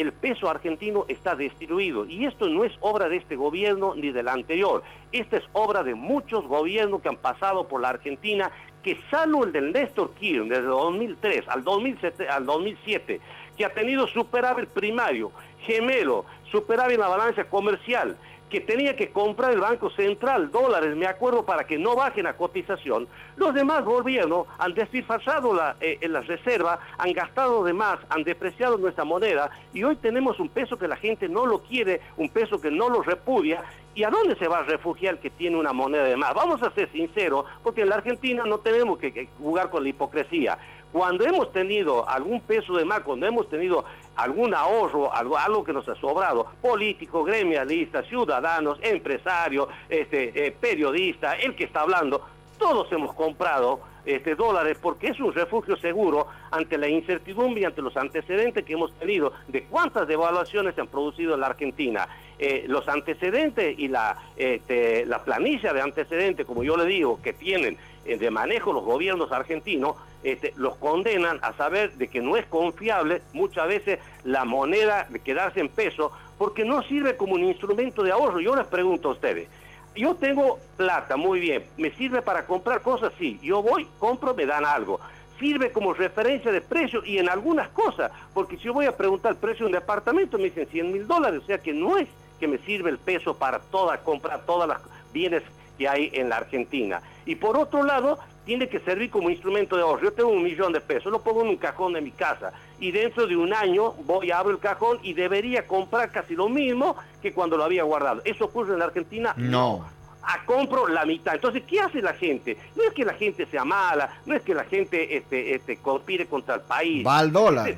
el peso argentino está destruido y esto no es obra de este gobierno ni del anterior. Esta es obra de muchos gobiernos que han pasado por la Argentina, que salvo el del Néstor Kirchner desde 2003 al 2007, al 2007 que ha tenido superávit primario, gemelo, superávit en la balanza comercial, que tenía que comprar el Banco Central dólares, me acuerdo, para que no bajen la cotización, los demás gobiernos han desfilfazado la, eh, en las reservas, han gastado de más, han depreciado nuestra moneda y hoy tenemos un peso que la gente no lo quiere, un peso que no lo repudia. ¿Y a dónde se va a refugiar el que tiene una moneda de más? Vamos a ser sinceros, porque en la Argentina no tenemos que jugar con la hipocresía. Cuando hemos tenido algún peso de más, cuando hemos tenido algún ahorro, algo, que nos ha sobrado, políticos, gremialistas, ciudadanos, empresarios, este, eh, periodistas, el que está hablando, todos hemos comprado este, dólares porque es un refugio seguro ante la incertidumbre y ante los antecedentes que hemos tenido de cuántas devaluaciones se han producido en la Argentina. Eh, los antecedentes y la, este, la planilla de antecedentes, como yo le digo, que tienen eh, de manejo los gobiernos argentinos, este, los condenan a saber de que no es confiable muchas veces la moneda quedarse en peso porque no sirve como un instrumento de ahorro. Yo les pregunto a ustedes, yo tengo plata, muy bien, ¿me sirve para comprar cosas? Sí, yo voy, compro, me dan algo. Sirve como referencia de precio y en algunas cosas, porque si yo voy a preguntar el precio de un departamento me dicen 100 mil dólares, o sea que no es que me sirve el peso para toda, comprar todas las bienes que hay en la Argentina. Y por otro lado, tiene que servir como instrumento de ahorro. Yo tengo un millón de pesos, lo pongo en un cajón de mi casa y dentro de un año voy, abro el cajón y debería comprar casi lo mismo que cuando lo había guardado. ¿Eso ocurre en la Argentina? No. A compro la mitad. Entonces, ¿qué hace la gente? No es que la gente sea mala, no es que la gente este, este, conspire contra el país. Va al dólar.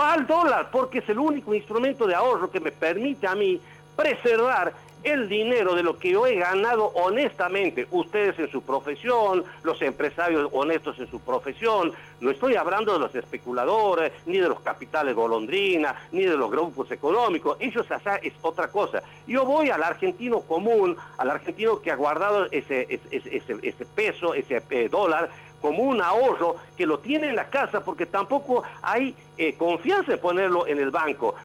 Va al dólar porque es el único instrumento de ahorro que me permite a mí preservar el dinero de lo que yo he ganado honestamente, ustedes en su profesión, los empresarios honestos en su profesión, no estoy hablando de los especuladores, ni de los capitales golondrina, ni de los grupos económicos, ellos es otra cosa. Yo voy al argentino común, al argentino que ha guardado ese, ese, peso, ese eh, dólar, como un ahorro que lo tiene en la casa porque tampoco hay eh, confianza en ponerlo en el banco.